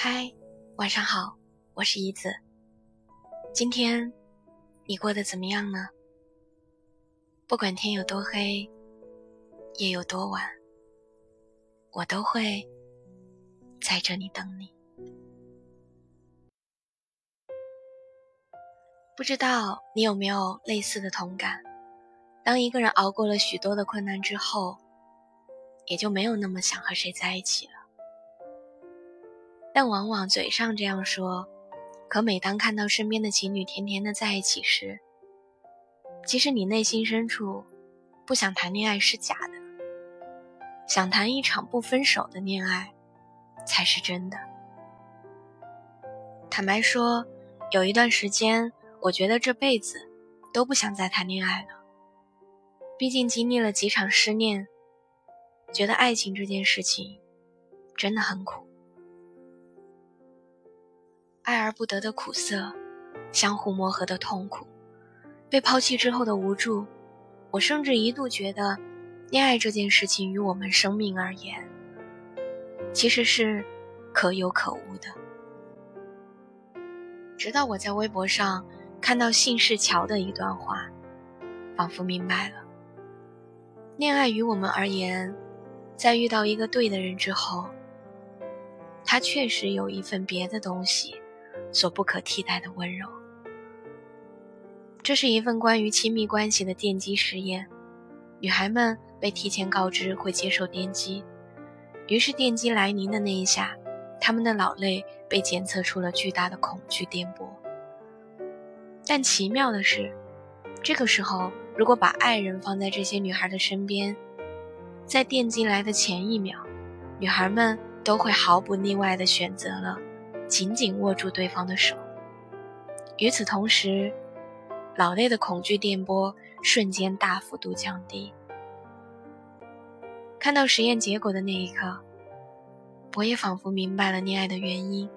嗨，晚上好，我是怡子。今天你过得怎么样呢？不管天有多黑，夜有多晚，我都会在这里等你。不知道你有没有类似的同感？当一个人熬过了许多的困难之后，也就没有那么想和谁在一起了。但往往嘴上这样说，可每当看到身边的情侣甜甜的在一起时，其实你内心深处不想谈恋爱是假的，想谈一场不分手的恋爱才是真的。坦白说，有一段时间，我觉得这辈子都不想再谈恋爱了。毕竟经历了几场失恋，觉得爱情这件事情真的很苦。爱而不得的苦涩，相互磨合的痛苦，被抛弃之后的无助，我甚至一度觉得，恋爱这件事情于我们生命而言，其实是可有可无的。直到我在微博上看到信世桥的一段话，仿佛明白了，恋爱于我们而言，在遇到一个对的人之后，他确实有一份别的东西。所不可替代的温柔。这是一份关于亲密关系的电击实验。女孩们被提前告知会接受电击，于是电击来临的那一下，她们的脑内被检测出了巨大的恐惧电波。但奇妙的是，这个时候如果把爱人放在这些女孩的身边，在电击来的前一秒，女孩们都会毫不例外地选择了。紧紧握住对方的手。与此同时，脑内的恐惧电波瞬间大幅度降低。看到实验结果的那一刻，我也仿佛明白了恋爱的原因。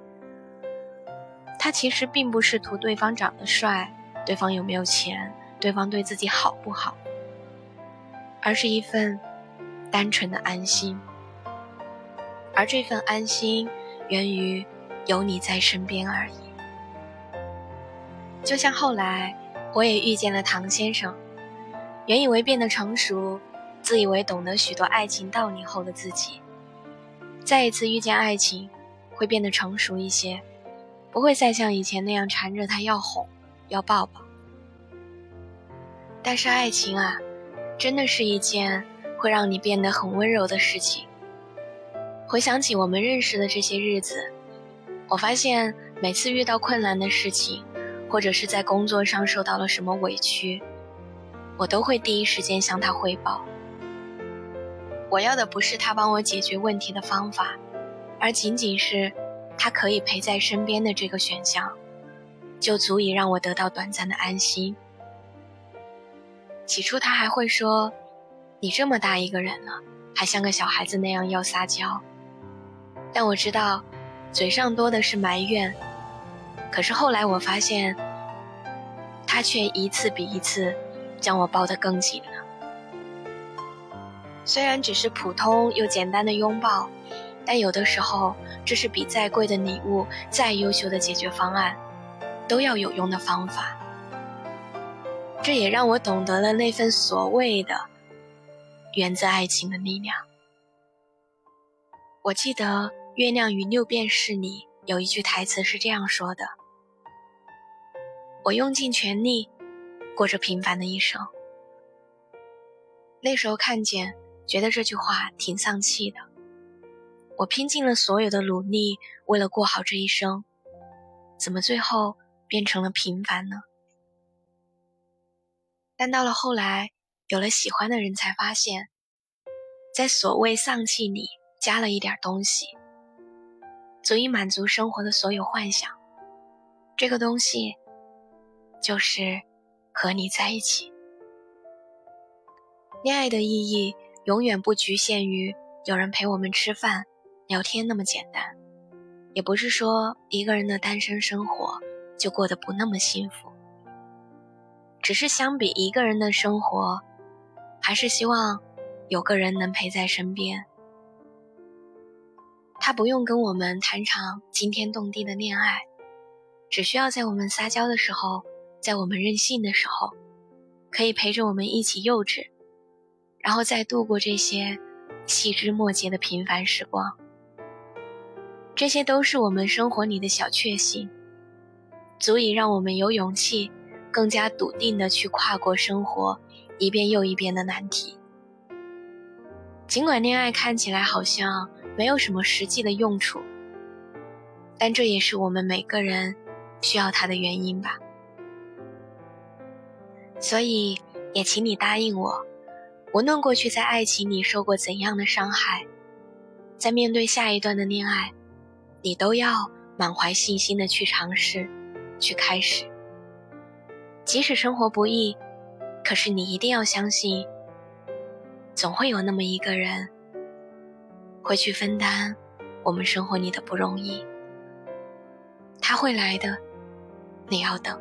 他其实并不是图对方长得帅，对方有没有钱，对方对自己好不好，而是一份单纯的安心。而这份安心源于。有你在身边而已。就像后来，我也遇见了唐先生。原以为变得成熟，自以为懂得许多爱情道理后的自己，再一次遇见爱情，会变得成熟一些，不会再像以前那样缠着他要哄、要抱抱。但是爱情啊，真的是一件会让你变得很温柔的事情。回想起我们认识的这些日子。我发现每次遇到困难的事情，或者是在工作上受到了什么委屈，我都会第一时间向他汇报。我要的不是他帮我解决问题的方法，而仅仅是他可以陪在身边的这个选项，就足以让我得到短暂的安心。起初他还会说：“你这么大一个人了，还像个小孩子那样要撒娇。”但我知道。嘴上多的是埋怨，可是后来我发现，他却一次比一次将我抱得更紧了。虽然只是普通又简单的拥抱，但有的时候，这是比再贵的礼物、再优秀的解决方案都要有用的方法。这也让我懂得了那份所谓的源自爱情的力量。我记得。《月亮与六便士》里有一句台词是这样说的：“我用尽全力过着平凡的一生。”那时候看见，觉得这句话挺丧气的。我拼尽了所有的努力，为了过好这一生，怎么最后变成了平凡呢？但到了后来，有了喜欢的人，才发现，在所谓丧气里加了一点东西。足以满足生活的所有幻想，这个东西就是和你在一起。恋爱的意义永远不局限于有人陪我们吃饭、聊天那么简单，也不是说一个人的单身生活就过得不那么幸福，只是相比一个人的生活，还是希望有个人能陪在身边。他不用跟我们谈场惊天动地的恋爱，只需要在我们撒娇的时候，在我们任性的时候，可以陪着我们一起幼稚，然后再度过这些细枝末节的平凡时光。这些都是我们生活里的小确幸，足以让我们有勇气，更加笃定的去跨过生活一遍又一遍的难题。尽管恋爱看起来好像没有什么实际的用处，但这也是我们每个人需要它的原因吧。所以，也请你答应我，无论过去在爱情里受过怎样的伤害，在面对下一段的恋爱，你都要满怀信心的去尝试，去开始。即使生活不易，可是你一定要相信。总会有那么一个人，会去分担我们生活里的不容易。他会来的，你要等。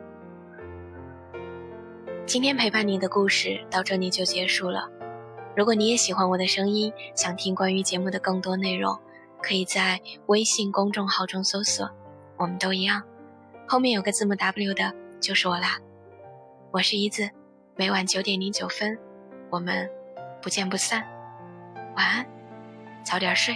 今天陪伴你的故事到这里就结束了。如果你也喜欢我的声音，想听关于节目的更多内容，可以在微信公众号中搜索“我们都一样”，后面有个字母 W 的就是我啦。我是一子，每晚九点零九分，我们。不见不散，晚安，早点睡。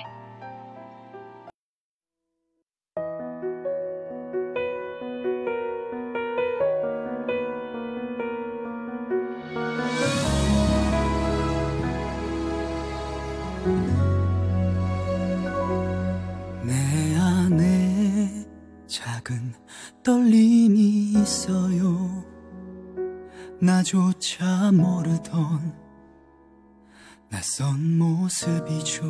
내안에작은떨림이있어요나조차모르던 낯선 모습이죠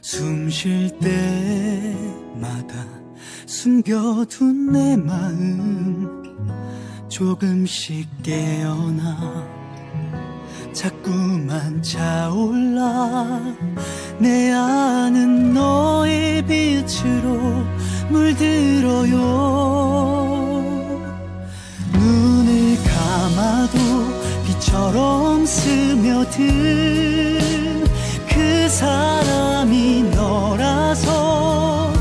숨 쉴 때마다 숨겨둔 내 마음 조금씩 깨어나 자꾸만 차올라 내 안은 너의 빛으로 물들어요. 눈을 감아도 빛처럼 스며든 그 사람이 너라서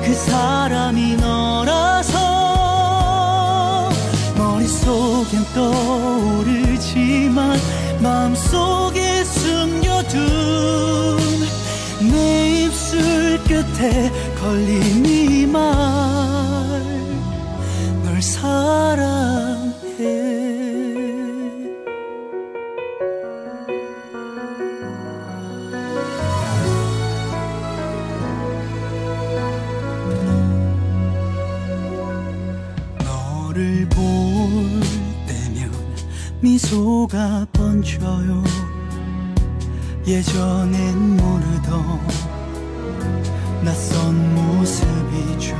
그 사람이 너라서 머릿속엔 떠오르지만 마음속에 숨겨둔 내 입술 끝에 걸린 이말널 사랑 미소가 번져요. 예전엔 모르던 낯선 모습이죠.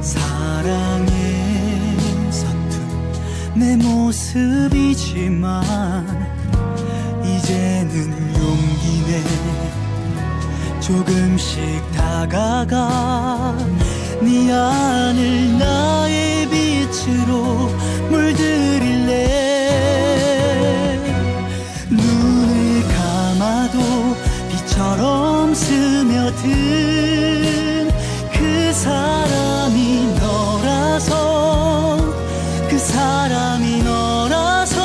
사랑에 서툰 내 모습이지만 이제는 용기 내 조금씩 다가가 네 안을 나의 빛으로 물들일래? 눈을 감아도 빛처럼 스며든 그 사람이 너라서 그 사람이 너라서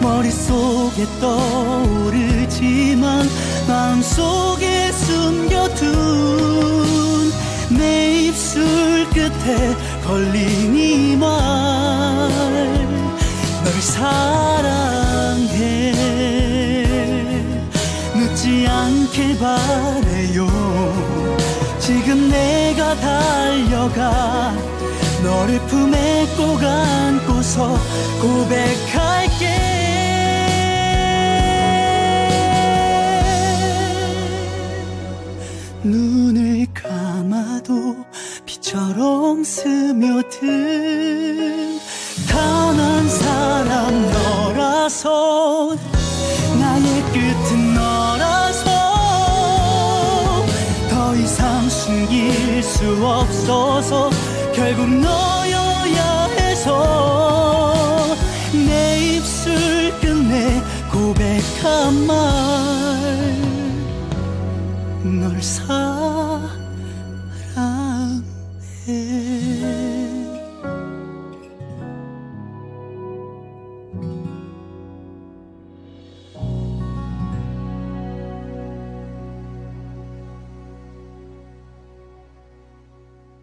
머릿속에 떠오르지만 마음속 끝에 걸린 이 말. 널 사랑해. 늦지 않길 바래요. 지금 내가 달려가 너를 품에 꼭 안고서 고백할게 스며든 단 한 사람 너라서 나의 끝은 너라서 더 이상 숨길 수 없어서 결국 너여야 해서 내 입술 끝내 고백 내가 말널 사랑